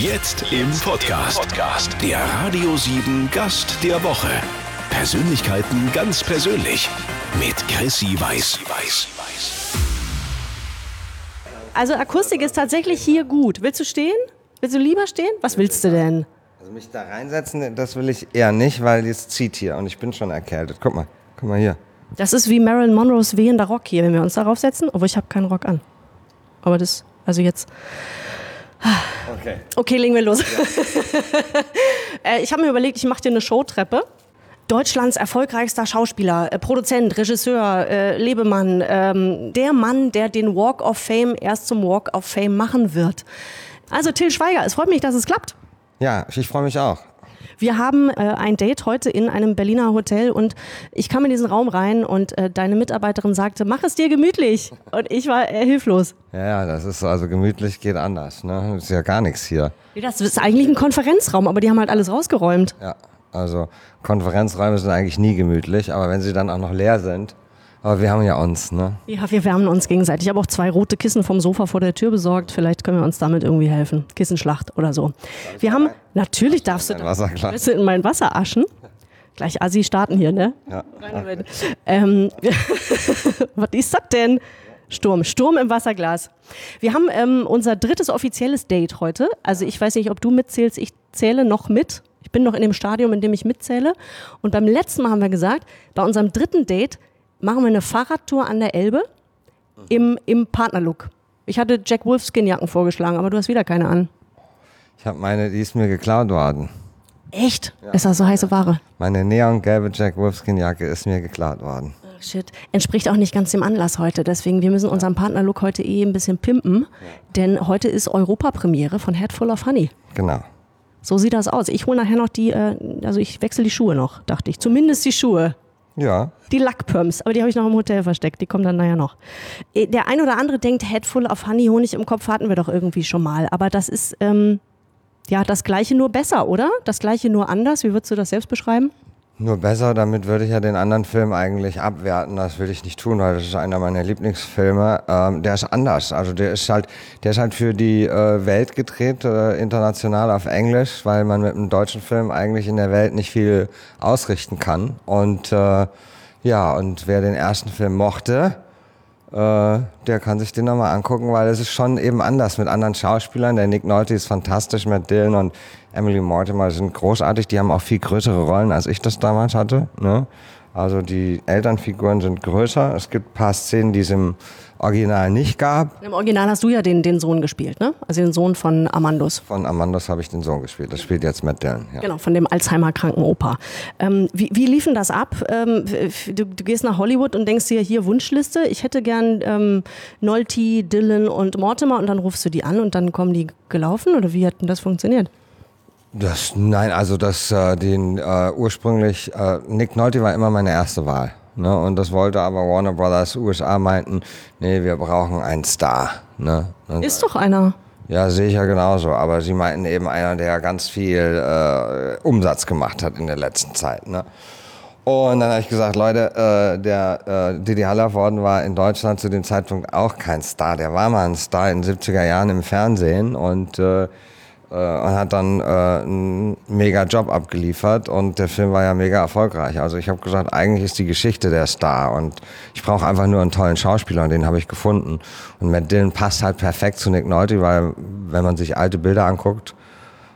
Jetzt im Podcast. Der Radio 7 Gast der Woche. Persönlichkeiten ganz persönlich. Mit Chrissy Weiß. Also Akustik ist tatsächlich hier gut. Willst du stehen? Willst du lieber stehen? Was willst du denn? Also mich da reinsetzen, das will ich eher nicht, weil es zieht hier und ich bin schon erkältet. Guck mal, guck mal hier. Das ist wie Marilyn Monroes wehender Rock hier, wenn wir uns darauf setzen. Obwohl ich habe keinen Rock an. Aber das, also jetzt. Okay. Okay, legen wir los. Äh, ich habe mir überlegt, ich mache dir eine Showtreppe. Deutschlands erfolgreichster Schauspieler, äh, Produzent, Regisseur, äh, Lebemann, ähm, der Mann, der den Walk of Fame erst zum Walk of Fame machen wird. Also Till Schweiger, es freut mich, dass es klappt. Ja, ich freue mich auch. Wir haben äh, ein Date heute in einem Berliner Hotel und ich kam in diesen Raum rein und äh, deine Mitarbeiterin sagte, mach es dir gemütlich. Und ich war äh, hilflos. Ja, ja, das ist also gemütlich geht anders. Ne? Ist ja gar nichts hier. Das ist eigentlich ein Konferenzraum, aber die haben halt alles rausgeräumt. Ja, also Konferenzräume sind eigentlich nie gemütlich, aber wenn sie dann auch noch leer sind, aber wir haben ja uns, ne? Ja, wir wärmen uns gegenseitig. Ich habe auch zwei rote Kissen vom Sofa vor der Tür besorgt. Vielleicht können wir uns damit irgendwie helfen. Kissenschlacht oder so. Wir haben, natürlich darfst du, Ein Wasserglas. Willst du in mein Wasser aschen? Gleich Assi starten hier, ne? Ja. Ähm, was ist das denn? Sturm, Sturm im Wasserglas. Wir haben ähm, unser drittes offizielles Date heute. Also ich weiß nicht, ob du mitzählst. Ich zähle noch mit. Ich bin noch in dem Stadium, in dem ich mitzähle. Und beim letzten Mal haben wir gesagt, bei unserem dritten Date machen wir eine Fahrradtour an der Elbe im, im Partnerlook. Ich hatte Jack Wolfskin-Jacken vorgeschlagen, aber du hast wieder keine an. Ich habe meine, die ist mir geklaut worden. Echt? Ist das so heiße Ware? Meine neongelbe Jack Wolfskin Jacke ist mir geklaut worden. Ach, Shit. Entspricht auch nicht ganz dem Anlass heute. Deswegen, wir müssen unseren Partnerlook heute eh ein bisschen pimpen. Denn heute ist Europapremiere von Head Full of Honey. Genau. So sieht das aus. Ich hole nachher noch die, äh, also ich wechsle die Schuhe noch, dachte ich. Zumindest die Schuhe. Ja, Die Lackpumps, aber die habe ich noch im Hotel versteckt. Die kommen dann nachher noch. Äh, Der ein oder andere denkt, Head Full of Honey, Honig im Kopf hatten wir doch irgendwie schon mal. Aber das ist, ähm, ja, das Gleiche nur besser, oder? Das Gleiche nur anders. Wie würdest du das selbst beschreiben? Nur besser, damit würde ich ja den anderen Film eigentlich abwerten. Das will ich nicht tun, weil das ist einer meiner Lieblingsfilme. Ähm, der ist anders. Also der ist halt, der ist halt für die äh, Welt gedreht, äh, international auf Englisch, weil man mit einem deutschen Film eigentlich in der Welt nicht viel ausrichten kann. Und äh, ja, und wer den ersten Film mochte, der kann sich den nochmal angucken, weil es ist schon eben anders mit anderen Schauspielern. Der Nick Nolte ist fantastisch, Matt Dillon und Emily Mortimer sind großartig. Die haben auch viel größere Rollen, als ich das damals hatte. Ne? Also die Elternfiguren sind größer. Es gibt ein paar Szenen, die im Original nicht gab. Im Original hast du ja den, den Sohn gespielt, ne? Also den Sohn von Amandus. Von Amandos habe ich den Sohn gespielt. Das spielt jetzt Matt Dillon. Ja. Genau, von dem Alzheimer-kranken Opa. Ähm, wie, wie liefen das ab? Ähm, du, du gehst nach Hollywood und denkst dir hier Wunschliste. Ich hätte gern ähm, Nolte, Dylan und Mortimer und dann rufst du die an und dann kommen die gelaufen oder wie hat denn das funktioniert? Das, nein, also das, äh, den äh, ursprünglich, äh, Nick Nolte war immer meine erste Wahl. Ne? Und das wollte aber Warner Brothers USA meinten, nee, wir brauchen einen Star. Ne? Und, Ist doch einer. Ja, sehe ich ja genauso. Aber sie meinten eben einer, der ganz viel äh, Umsatz gemacht hat in der letzten Zeit. Ne? Und dann habe ich gesagt, Leute, äh, der äh, Didi Hallervorden war in Deutschland zu dem Zeitpunkt auch kein Star. Der war mal ein Star in den 70er Jahren im Fernsehen und, äh, äh, und hat dann äh, einen mega Job abgeliefert und der Film war ja mega erfolgreich. Also ich habe gesagt, eigentlich ist die Geschichte der Star und ich brauche einfach nur einen tollen Schauspieler und den habe ich gefunden. Und Matt Dillon passt halt perfekt zu Nick Nolte, weil wenn man sich alte Bilder anguckt,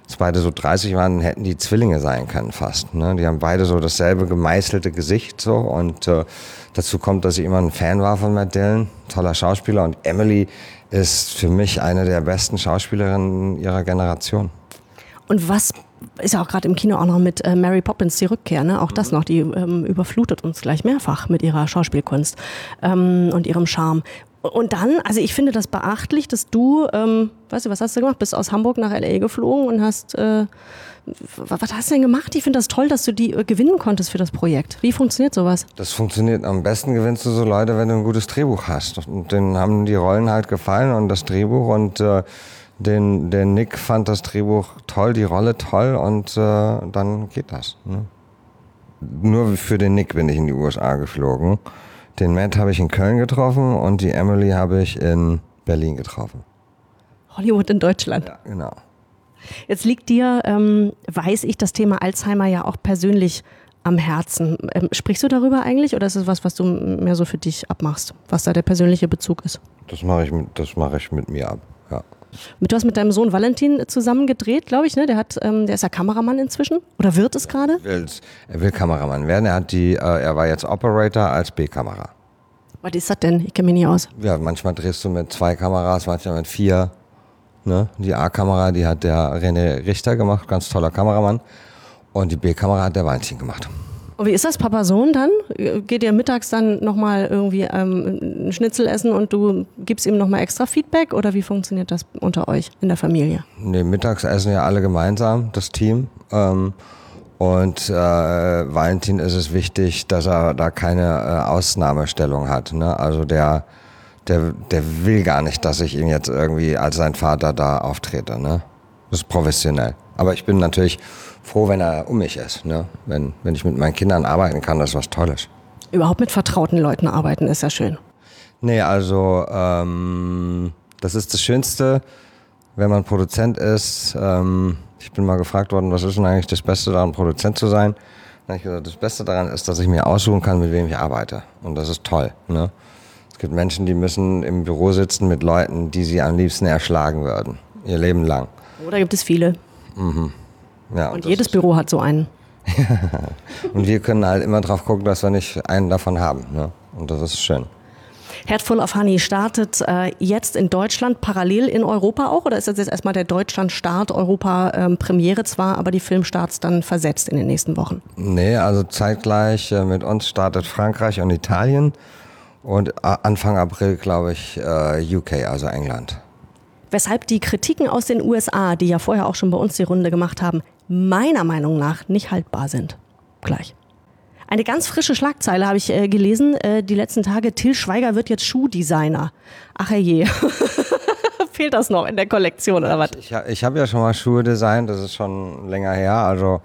als beide so 30 waren, hätten die Zwillinge sein können fast. Ne? Die haben beide so dasselbe gemeißelte Gesicht so und äh, dazu kommt, dass ich immer ein Fan war von Matt Dillon, toller Schauspieler und Emily ist für mich eine der besten Schauspielerinnen ihrer Generation. Und was ist ja auch gerade im Kino auch noch mit äh, Mary Poppins die Rückkehr, ne? Auch das noch, die ähm, überflutet uns gleich mehrfach mit ihrer Schauspielkunst ähm, und ihrem Charme. Und dann, also ich finde das beachtlich, dass du, ähm, weißt du, was hast du gemacht? Bist aus Hamburg nach LA geflogen und hast, äh, was, hast du denn gemacht? Ich finde das toll, dass du die äh, gewinnen konntest für das Projekt. Wie funktioniert sowas? Das funktioniert am besten, gewinnst du so Leute, wenn du ein gutes Drehbuch hast. Und denen haben die Rollen halt gefallen und das Drehbuch und äh, den, der Nick fand das Drehbuch toll, die Rolle toll und äh, dann geht das. Ne? Nur für den Nick bin ich in die USA geflogen. Den Matt habe ich in Köln getroffen und die Emily habe ich in Berlin getroffen. Hollywood in Deutschland. Ja, genau. Jetzt liegt dir, ähm, weiß ich, das Thema Alzheimer ja auch persönlich am Herzen. Ähm, sprichst du darüber eigentlich oder ist es was, was du mehr so für dich abmachst, was da der persönliche Bezug ist? Das mache ich, mit- das mache ich mit mir ab. Du hast mit deinem Sohn Valentin zusammen gedreht, glaube ich, ne? Der hat, ähm, der ist ja Kameramann inzwischen oder wird es gerade? Er will, er will Kameramann werden. Er, hat die, äh, er war jetzt Operator als B-Kamera. Was ist das denn? Ich kenne mich nicht aus. Ja, manchmal drehst du mit zwei Kameras, manchmal mit vier. Ne? Die A-Kamera, die hat der René Richter gemacht, ganz toller Kameramann. Und die B-Kamera hat der Valentin gemacht. Und wie ist das, Papa-Sohn dann? Geht ihr mittags dann nochmal irgendwie ähm, ein Schnitzel essen und du gibst ihm nochmal extra Feedback oder wie funktioniert das unter euch in der Familie? Nee, mittags essen ja alle gemeinsam, das Team. Ähm, und äh, Valentin ist es wichtig, dass er da keine äh, Ausnahmestellung hat. Ne? Also der, der, der will gar nicht, dass ich ihn jetzt irgendwie als sein Vater da auftrete. Ne? Das ist professionell. Aber ich bin natürlich froh, wenn er um mich ist. Ne? Wenn, wenn ich mit meinen Kindern arbeiten kann, das ist was Tolles. Überhaupt mit vertrauten Leuten arbeiten ist ja schön. Nee, also ähm, das ist das Schönste, wenn man Produzent ist. Ähm, ich bin mal gefragt worden, was ist denn eigentlich das Beste daran, Produzent zu sein? Dann habe ich gesagt, das Beste daran ist, dass ich mir aussuchen kann, mit wem ich arbeite. Und das ist toll. Ne? Es gibt Menschen, die müssen im Büro sitzen mit Leuten, die sie am liebsten erschlagen würden. Ihr Leben lang. Oder gibt es viele? Ja, Und jedes Büro hat so einen. Und wir können halt immer drauf gucken, dass wir nicht einen davon haben. Ne? Und das ist schön. Headful of Honey startet äh, jetzt in Deutschland, parallel in Europa auch? Oder ist das jetzt erstmal der Deutschland-Start, Europa-Premiere zwar, aber die Filmstarts dann versetzt in den nächsten Wochen? Nee, also zeitgleich äh, mit uns startet Frankreich und Italien und a- Anfang April, glaube ich, äh, UK, also England. Weshalb die Kritiken aus den USA, die ja vorher auch schon bei uns die Runde gemacht haben, meiner Meinung nach nicht haltbar sind. Gleich. Eine ganz frische Schlagzeile habe ich äh, gelesen, äh, die letzten Tage. Till Schweiger wird jetzt Schuhdesigner. Ach je. Fehlt das noch in der Kollektion oder was? Ich, ich habe ja schon mal Schuhe designt, das ist schon länger her. Also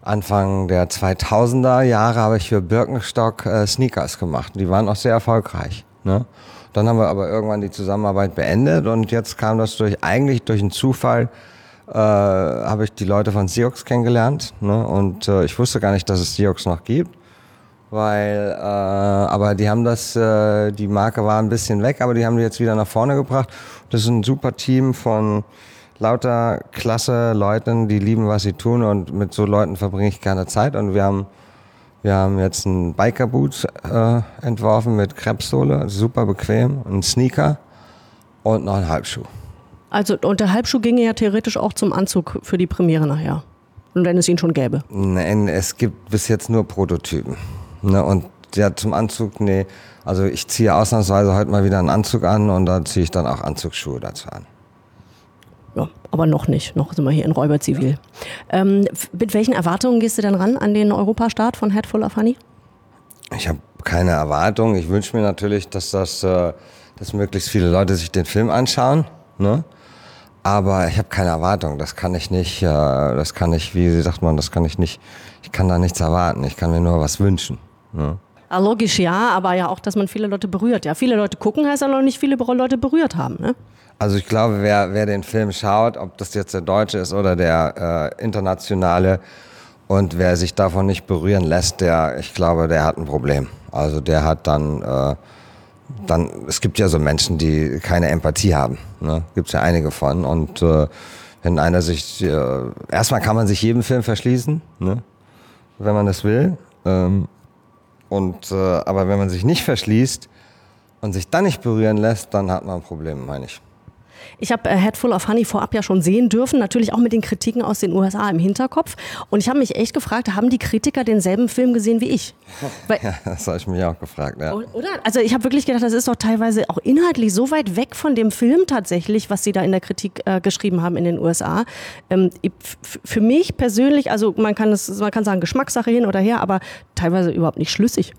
Anfang der 2000er Jahre habe ich für Birkenstock äh, Sneakers gemacht. Die waren auch sehr erfolgreich. Ne? Dann haben wir aber irgendwann die Zusammenarbeit beendet und jetzt kam das durch eigentlich durch einen Zufall. Äh, habe ich die Leute von Siox kennengelernt ne? und äh, ich wusste gar nicht, dass es Siox noch gibt, weil äh, aber die haben das, äh, die Marke war ein bisschen weg, aber die haben die jetzt wieder nach vorne gebracht. Das ist ein super Team von lauter klasse Leuten, die lieben, was sie tun und mit so Leuten verbringe ich gerne Zeit und wir haben wir haben jetzt einen Biker-Boot äh, entworfen mit Krebssohle, super bequem, einen Sneaker und noch einen Halbschuh. Also, und der Halbschuh ginge ja theoretisch auch zum Anzug für die Premiere nachher. Und wenn es ihn schon gäbe. Nein, es gibt bis jetzt nur Prototypen. Ne? Und ja, zum Anzug, nee. Also ich ziehe ausnahmsweise heute mal wieder einen Anzug an und da ziehe ich dann auch Anzugsschuhe dazu an. Ja, aber noch nicht. Noch sind wir hier in Räuberzivil. Ähm, f- mit welchen Erwartungen gehst du denn ran an den Europastart von Headful of Honey? Ich habe keine Erwartung. Ich wünsche mir natürlich, dass das, äh, dass möglichst viele Leute sich den Film anschauen. Ne? Aber ich habe keine Erwartung. Das kann ich nicht. Äh, das kann ich, wie sagt man, das kann ich nicht. Ich kann da nichts erwarten. Ich kann mir nur was wünschen. Ne? Ah, logisch ja, aber ja auch, dass man viele Leute berührt. Ja, viele Leute gucken heißt ja noch nicht viele Leute berührt haben. Ne? Also ich glaube, wer, wer den Film schaut, ob das jetzt der deutsche ist oder der äh, internationale, und wer sich davon nicht berühren lässt, der, ich glaube, der hat ein Problem. Also der hat dann, äh, dann, es gibt ja so Menschen, die keine Empathie haben. Ne? Gibt es ja einige von. Und äh, wenn einer sich, äh, erstmal kann man sich jedem Film verschließen, ne? wenn man das will. Ähm, und, äh, aber wenn man sich nicht verschließt und sich dann nicht berühren lässt, dann hat man ein Problem, meine ich. Ich habe äh, Headful of Honey vorab ja schon sehen dürfen, natürlich auch mit den Kritiken aus den USA im Hinterkopf. Und ich habe mich echt gefragt, haben die Kritiker denselben Film gesehen wie ich? Weil, Ja, das habe ich mich auch gefragt, ja. Oder? Also ich habe wirklich gedacht, das ist doch teilweise auch inhaltlich so weit weg von dem Film tatsächlich, was sie da in der Kritik äh, geschrieben haben in den USA. Ähm, für mich persönlich, also man kann es, man kann sagen Geschmackssache hin oder her, aber teilweise überhaupt nicht schlüssig.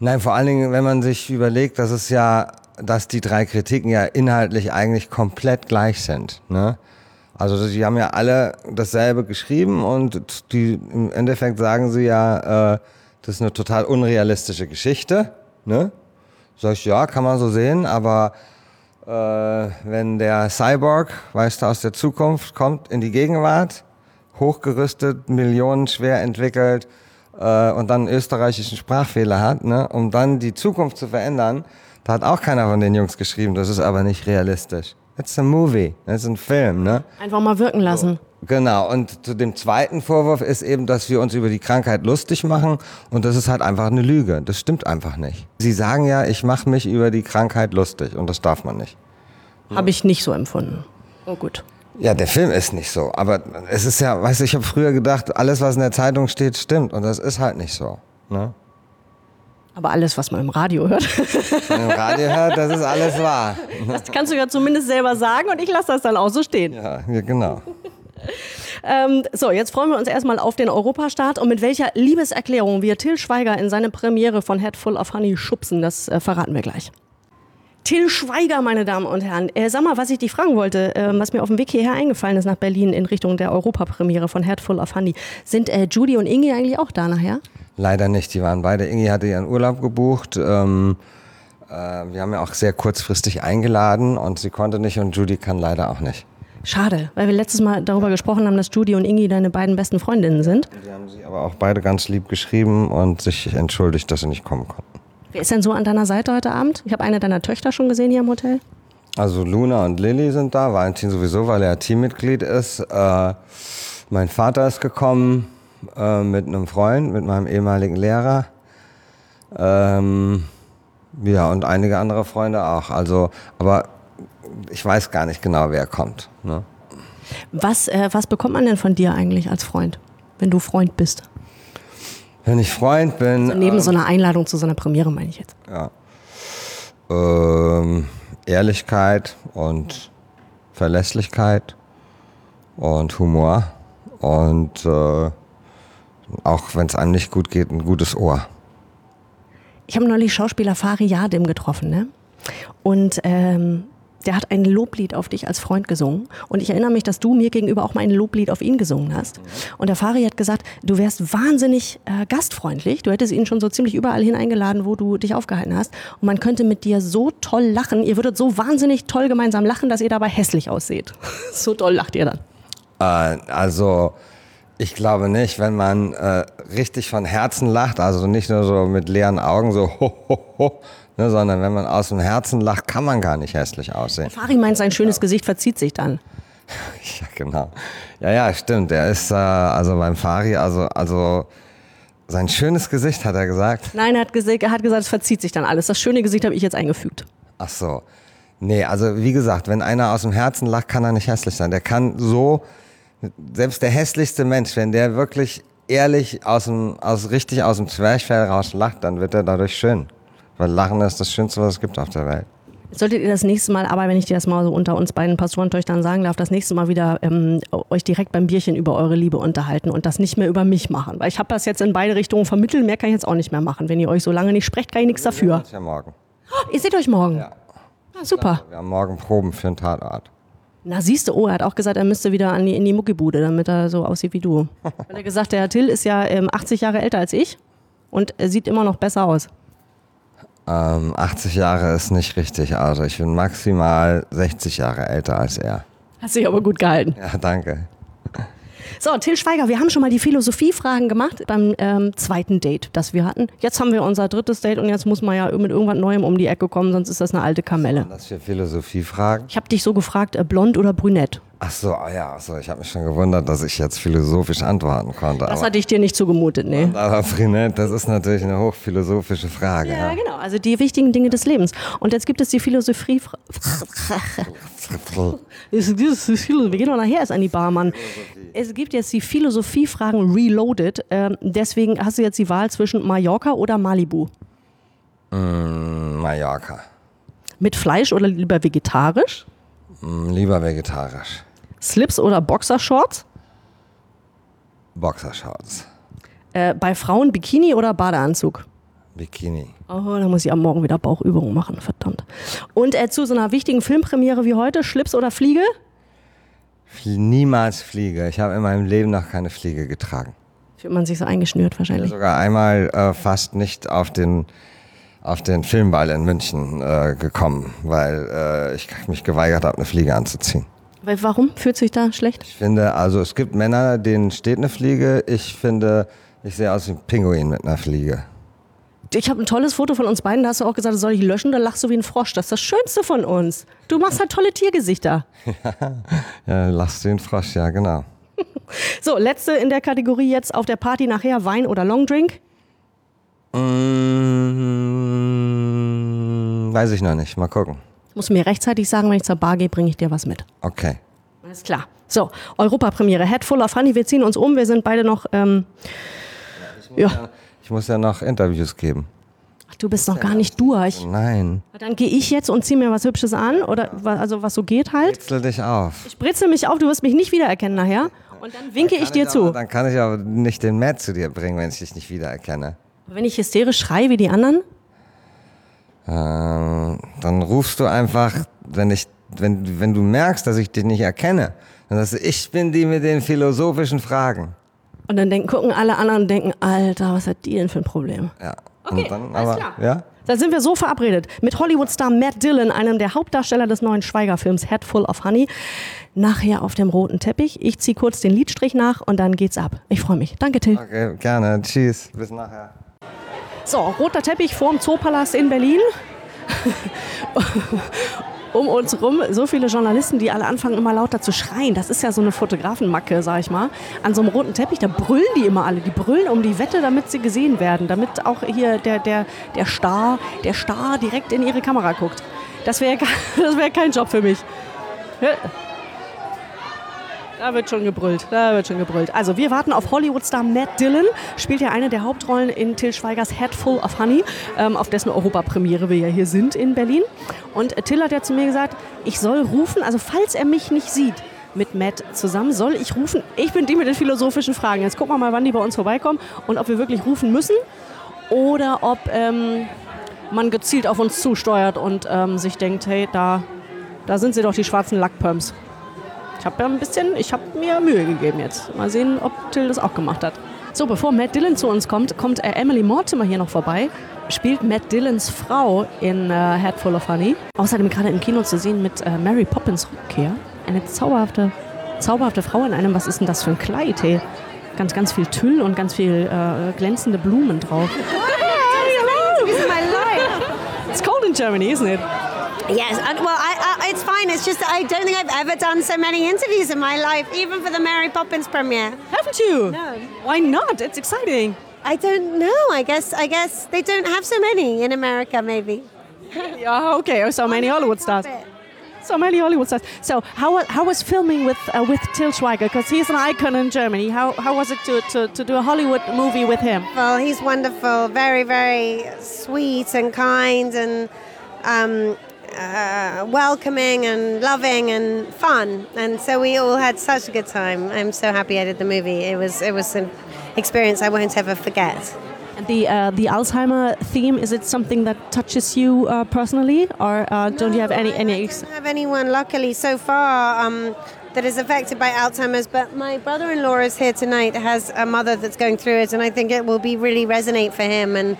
Nein, vor allen Dingen, wenn man sich überlegt, dass es ja, dass die drei Kritiken ja inhaltlich eigentlich komplett gleich sind. Ne? Also die haben ja alle dasselbe geschrieben und die, im Endeffekt sagen sie ja, äh, das ist eine total unrealistische Geschichte. Ne? Sag ich, ja, kann man so sehen, aber äh, wenn der Cyborg, weißt du, aus der Zukunft kommt in die Gegenwart, hochgerüstet, millionenschwer entwickelt äh, und dann einen österreichischen Sprachfehler hat, ne, um dann die Zukunft zu verändern, da hat auch keiner von den Jungs geschrieben, das ist aber nicht realistisch. It's a movie, das ist ein Film, ne? Einfach mal wirken lassen. Genau, und zu dem zweiten Vorwurf ist eben, dass wir uns über die Krankheit lustig machen und das ist halt einfach eine Lüge. Das stimmt einfach nicht. Sie sagen ja, ich mache mich über die Krankheit lustig und das darf man nicht. Habe ich nicht so empfunden. Oh gut. Ja, der Film ist nicht so, aber es ist ja, weißt du, ich habe früher gedacht, alles, was in der Zeitung steht, stimmt und das ist halt nicht so. Ne? Aber alles, was man im Radio hört, im Radio hört, das ist alles wahr. das kannst du ja zumindest selber sagen und ich lasse das dann auch so stehen. Ja, ja genau. Ähm, so, jetzt freuen wir uns erstmal auf den Europastart und mit welcher Liebeserklärung wir Till Schweiger in seine Premiere von Head Full of Honey schubsen, das äh, verraten wir gleich. Till Schweiger, meine Damen und Herren. Äh, sag mal, was ich dich fragen wollte, äh, was mir auf dem Weg hierher eingefallen ist nach Berlin in Richtung der Europapremiere von Head Full of Honey. Sind äh, Judy und Ingi eigentlich auch da nachher? Leider nicht, die waren beide. Ingi hatte ihren Urlaub gebucht. Ähm, äh, wir haben ja auch sehr kurzfristig eingeladen und sie konnte nicht und Judy kann leider auch nicht. Schade, weil wir letztes Mal darüber gesprochen haben, dass Judy und Ingi deine beiden besten Freundinnen sind. Die haben sie aber auch beide ganz lieb geschrieben und sich entschuldigt, dass sie nicht kommen konnten. Wer ist denn so an deiner Seite heute Abend? Ich habe eine deiner Töchter schon gesehen hier im Hotel. Also Luna und Lilly sind da, Valentin sowieso, weil er Teammitglied ist. Äh, mein Vater ist gekommen äh, mit einem Freund, mit meinem ehemaligen Lehrer. Ähm, ja, und einige andere Freunde auch. Also, aber ich weiß gar nicht genau, wer kommt. Ne? Was, äh, was bekommt man denn von dir eigentlich als Freund, wenn du Freund bist? Wenn ich Freund bin, Neben so einer Einladung zu so einer Premiere, meine ich jetzt. ja, ähm, Ehrlichkeit und Verlässlichkeit und Humor und äh, auch wenn es einem nicht gut geht, ein gutes Ohr. Ich habe neulich Schauspieler Fari Yadim getroffen, ne? Und ähm, der hat ein Loblied auf dich als Freund gesungen. Und ich erinnere mich, dass du mir gegenüber auch mal ein Loblied auf ihn gesungen hast. Und der Fari hat gesagt, du wärst wahnsinnig äh, gastfreundlich. Du hättest ihn schon so ziemlich überall hin eingeladen, wo du dich aufgehalten hast. Und man könnte mit dir so toll lachen. Ihr würdet so wahnsinnig toll gemeinsam lachen, dass ihr dabei hässlich ausseht. so toll lacht ihr dann. Äh, also ich glaube nicht, wenn man äh, richtig von Herzen lacht, also nicht nur so mit leeren Augen so ho ho ho, ne, sondern wenn man aus dem Herzen lacht, kann man gar nicht hässlich aussehen. Fari meint, sein schönes Gesicht verzieht sich dann. Ja, genau. Ja, ja, stimmt. Der ist äh, also beim Fari, also also sein schönes Gesicht hat er gesagt. Nein, er hat, gese- er hat gesagt, es verzieht sich dann alles. Das schöne Gesicht habe ich jetzt eingefügt. Ach so. Nee, also wie gesagt, wenn einer aus dem Herzen lacht, kann er nicht hässlich sein. Der kann so, selbst der hässlichste Mensch, wenn der wirklich ehrlich aus dem, aus, richtig aus dem Zwerchfell raus lacht, dann wird er dadurch schön. Weil Lachen ist das Schönste, was es gibt auf der Welt. Solltet ihr das nächste Mal, aber wenn ich dir das mal so unter uns beiden Pastorentöchtern sagen darf, das nächste Mal wieder ähm, euch direkt beim Bierchen über eure Liebe unterhalten und das nicht mehr über mich machen. Weil ich habe das jetzt in beide Richtungen vermittelt, mehr kann ich jetzt auch nicht mehr machen. Wenn ihr euch so lange nicht sprecht, kann ich nichts dafür. Das ist ja morgen. Oh, ihr seht euch morgen. Ja. Ah, super. Wir haben morgen Proben für einen Tatort. Na siehst du, oh, er hat auch gesagt, er müsste wieder an die, in die Muckibude, damit er so aussieht wie du. Weil er gesagt, der Herr Till ist ja ähm, 80 Jahre älter als ich und er sieht immer noch besser aus. Ähm, 80 Jahre ist nicht richtig. Also ich bin maximal 60 Jahre älter als er. Hast dich aber gut gehalten. Ja, danke. So, Till Schweiger, wir haben schon mal die Philosophiefragen gemacht beim ähm, zweiten Date, das wir hatten. Jetzt haben wir unser drittes Date und jetzt muss man ja mit irgendwas Neuem um die Ecke kommen, sonst ist das eine alte Kamelle. Das für Philosophiefragen. Ich habe dich so gefragt, äh, blond oder brünett? Ach so, ah ja, so, ich habe mich schon gewundert, dass ich jetzt philosophisch antworten konnte. Das hatte ich dir nicht zugemutet, nee. aber Brunette, das ist natürlich eine hochphilosophische Frage. Ja, Ja, genau, also die wichtigen Dinge des Lebens. Und jetzt gibt es die Philosophie... Wir gehen doch nachher erst an die Bar, Mann. Es gibt jetzt die Philosophiefragen reloaded. Ähm, deswegen hast du jetzt die Wahl zwischen Mallorca oder Malibu. Mm, Mallorca. Mit Fleisch oder lieber vegetarisch? Mm, Lieber vegetarisch. Slips oder Boxershorts? Boxershorts. Äh, bei Frauen Bikini oder Badeanzug? Bikini. Oh, da muss ich am Morgen wieder Bauchübungen machen, verdammt. Und äh, zu so einer wichtigen Filmpremiere wie heute, Schlips oder Fliege? Flie- Niemals Fliege. Ich habe in meinem Leben noch keine Fliege getragen. Fühlt man sich so eingeschnürt wahrscheinlich. Sogar einmal äh, fast nicht auf den auf den Filmball in München äh, gekommen, weil äh, ich mich geweigert habe, eine Fliege anzuziehen. Weil warum fühlt sich da schlecht? Ich finde, also es gibt Männer, denen steht eine Fliege. Ich finde, ich sehe aus wie ein Pinguin mit einer Fliege. Ich habe ein tolles Foto von uns beiden, da hast du auch gesagt, das soll ich löschen, da lachst du wie ein Frosch. Das ist das Schönste von uns. Du machst halt tolle Tiergesichter. Ja, lachst wie ein Frosch, ja, genau. So, letzte in der Kategorie jetzt auf der Party nachher, Wein oder Longdrink. Mm, weiß ich noch nicht. Mal gucken. Musst du mir rechtzeitig sagen, wenn ich zur Bar gehe, bringe ich dir was mit. Okay. Alles klar. So, Europapremiere, Head Full of Honey, wir ziehen uns um, wir sind beide noch, ähm, ja, Ich muss ja noch Interviews geben. Ach, du bist noch gar nicht durch. Nein. Dann gehe ich jetzt und ziehe mir was Hübsches an, oder also was so geht halt. Ritzel dich auf. Ich britzel mich auf, du wirst mich nicht wiedererkennen nachher. Und dann winke ich dir aber, zu. Dann kann ich aber nicht den Matt zu dir bringen, wenn ich dich nicht wiedererkenne. Wenn ich hysterisch schreie wie die anderen, dann rufst du einfach, wenn, ich, wenn, wenn du merkst, dass ich dich nicht erkenne, dann sagst du, ich bin die mit den philosophischen Fragen. und dann denken, gucken alle anderen und denken, Alter, was hat die denn für ein Problem? Ja. Okay, Und dann, alles aber, klar. Ja? Dann sind wir so verabredet mit Hollywood-Star Matt Dillon, einem der Hauptdarsteller des neuen Schweiger-Films Head Full of Honey. Nachher auf dem roten Teppich. Ich ziehe kurz den Lidstrich nach und dann geht's ab. Ich freue mich. Danke, Till. Okay, gerne. Tschüss. Bis nachher. So, roter Teppich vorm Zoopalast in Berlin. um uns rum so viele Journalisten, die alle anfangen immer lauter zu schreien. Das ist ja so eine Fotografenmacke, sag ich mal. An so einem roten Teppich, da brüllen die immer alle. Die brüllen um die Wette, damit sie gesehen werden. Damit auch hier der, der, der Star, der Star direkt in ihre Kamera guckt. Das wäre das wär kein Job für mich. Da wird schon gebrüllt, da wird schon gebrüllt. Also wir warten auf Hollywood-Star Matt Dillon, spielt ja eine der Hauptrollen in Till Schweigers Head Full of Honey, ähm, auf dessen Europapremiere wir ja hier sind in Berlin. Und Till hat ja zu mir gesagt, ich soll rufen, also falls er mich nicht sieht, mit Matt zusammen, soll ich rufen, ich bin die mit den philosophischen Fragen. Jetzt gucken wir mal, wann die bei uns vorbeikommen und ob wir wirklich rufen müssen oder ob ähm, man gezielt auf uns zusteuert und ähm, sich denkt, hey, da, da sind sie doch die schwarzen Lackpumps. Ich habe ja ein bisschen, ich habe mir Mühe gegeben jetzt. Mal sehen, ob Till das auch gemacht hat. So, bevor Matt Dillon zu uns kommt, kommt äh, Emily Mortimer hier noch vorbei. Spielt Matt Dillons Frau in äh, Head Full of Honey. Außerdem gerade im Kino zu sehen mit äh, Mary Poppins Rückkehr. Eine zauberhafte, zauberhafte Frau in einem, was ist denn das für ein Kleid, hey? Ganz, ganz viel Tüll und ganz viel äh, glänzende Blumen drauf. This is my life. It's cold in Germany, isn't it? Yes, and, well, I, I, it's fine. It's just I don't think I've ever done so many interviews in my life, even for the Mary Poppins premiere. Haven't you? No. Why not? It's exciting. I don't know. I guess I guess they don't have so many in America. Maybe. Yeah, okay. So many Hollywood stars. So many Hollywood stars. So how how was filming with uh, with Till Schweiger? Because he's an icon in Germany. How how was it to, to, to do a Hollywood movie with him? Well, he's wonderful. Very very sweet and kind and. Um, uh, welcoming and loving and fun, and so we all had such a good time. I'm so happy I did the movie. It was it was an experience I won't ever forget. And the uh, the Alzheimer theme is it something that touches you uh, personally, or uh, don't you have any I any? don't have anyone, luckily, so far um, that is affected by Alzheimer's. But my brother-in-law is here tonight. Has a mother that's going through it, and I think it will be really resonate for him. And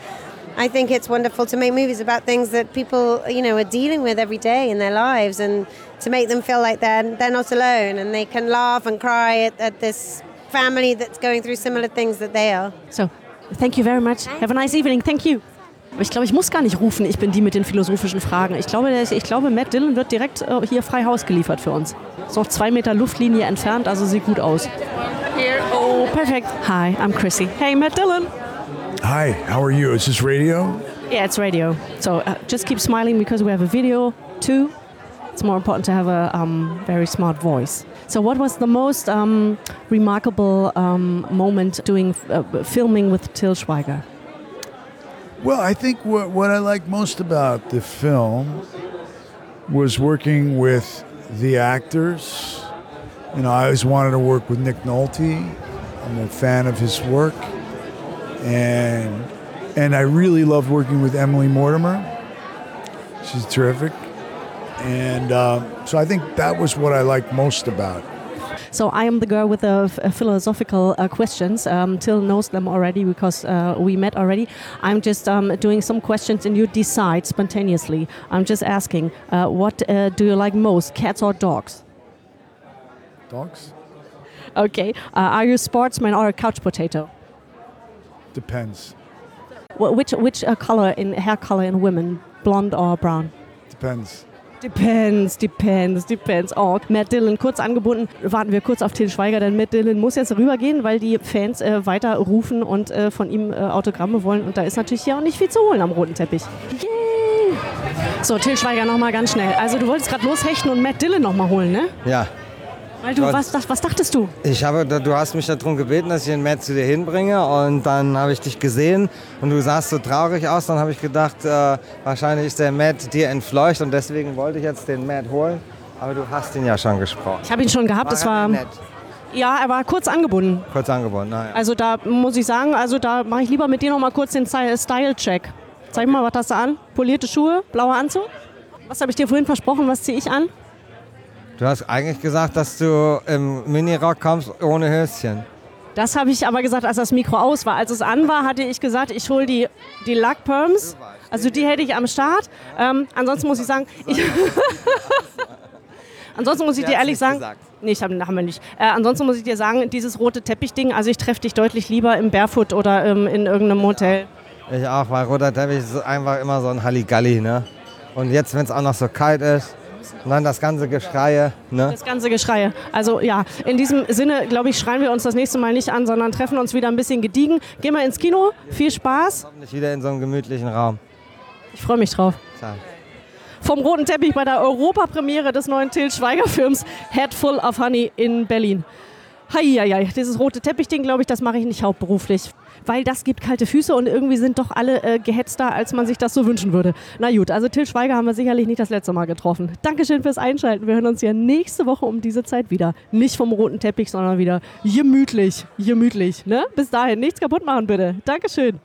I think it's wonderful to make movies about things that people, you know, are dealing with every day in their lives, and to make them feel like they're they're not alone, and they can laugh and cry at, at this family that's going through similar things that they are. So, thank you very much. Have a nice evening. Thank you. Ich glaube, ich muss gar nicht rufen. Ich bin die mit den philosophischen Fragen. Ich glaube, ich glaube Matt Dillon wird direkt äh, hier frei Haus geliefert für uns. Ist noch zwei Meter Luftlinie entfernt, also sieht gut aus. Here. Oh, perfekt. Hi, I'm Chrissy. Hey, Matt Dillon. Hi, how are you? Is this radio? Yeah, it's radio. So uh, just keep smiling because we have a video too. It's more important to have a um, very smart voice. So, what was the most um, remarkable um, moment doing uh, filming with Till Schweiger? Well, I think what, what I like most about the film was working with the actors. You know, I always wanted to work with Nick Nolte. I'm a fan of his work. And and I really loved working with Emily Mortimer. She's terrific. And uh, so I think that was what I liked most about. So I am the girl with the uh, philosophical uh, questions. Um, Till knows them already because uh, we met already. I'm just um, doing some questions and you decide spontaneously. I'm just asking, uh, what uh, do you like most, cats or dogs? Dogs? Okay. Uh, are you a sportsman or a couch potato? Depends. Wh- Which which uh, color in hair color in women, blonde or brown? Depends. Depends, depends, depends. Oh, Matt Dillon, kurz angebunden. Warten wir kurz auf Till Schweiger, denn Matt Dillon muss jetzt rübergehen, weil die Fans äh, weiter rufen und äh, von ihm äh, Autogramme wollen. Und da ist natürlich hier auch nicht viel zu holen am roten Teppich. Yay! So, Till Schweiger nochmal ganz schnell. Also du wolltest gerade loshechten und Matt Dillon nochmal holen, ne? Ja. Weil du, was, das, was dachtest du? Ich habe, du hast mich darum gebeten, dass ich den Matt zu dir hinbringe und dann habe ich dich gesehen und du sahst so traurig aus. Dann habe ich gedacht, äh, wahrscheinlich ist der Matt dir entfleucht und deswegen wollte ich jetzt den Matt holen. Aber du hast ihn ja schon gesprochen. Ich habe ihn schon gehabt, das war... nett. Ja, er war kurz angebunden. Kurz angeboten, naja. Also da muss ich sagen, also da mache ich lieber mit dir noch mal kurz den Style- Style-Check. Zeig mal, was hast du an? Polierte Schuhe, blauer Anzug? Was habe ich dir vorhin versprochen? Was ziehe ich an? Du hast eigentlich gesagt, dass du im Minirock kommst ohne Höschen. Das habe ich aber gesagt, als das Mikro aus war. Als es an war, hatte ich gesagt, ich hole die, die Lackperms. Also die hätte ich am Start. Ähm, ansonsten muss ich sagen, ich ansonsten muss ich dir ehrlich sagen, nee, ich hab, haben wir nicht. Äh, ansonsten muss ich dir sagen, dieses rote Teppichding, also ich treffe dich deutlich lieber im Barefoot oder ähm, in irgendeinem Hotel. Ich auch, weil roter Teppich ist einfach immer so ein Halligalli, ne? Und jetzt, wenn es auch noch so kalt ist und dann das ganze Geschreie, ne? Das ganze Geschreie. Also ja, in diesem Sinne, glaube ich, schreien wir uns das nächste Mal nicht an, sondern treffen uns wieder ein bisschen gediegen. Gehen wir ins Kino. Viel Spaß. Nicht wieder in so einem gemütlichen Raum. Ich freue mich drauf. So. Vom roten Teppich bei der Europapremiere des neuen Till Schweiger-Films Head Full of Honey in Berlin. Heieiei, dieses rote Teppich-Ding, glaube ich, das mache ich nicht hauptberuflich. Weil das gibt kalte Füße und irgendwie sind doch alle äh, gehetzter, als man sich das so wünschen würde. Na gut, also Till Schweiger haben wir sicherlich nicht das letzte Mal getroffen. Dankeschön fürs Einschalten. Wir hören uns ja nächste Woche um diese Zeit wieder. Nicht vom roten Teppich, sondern wieder gemütlich. Gemütlich, ne? Bis dahin, nichts kaputt machen bitte. Dankeschön.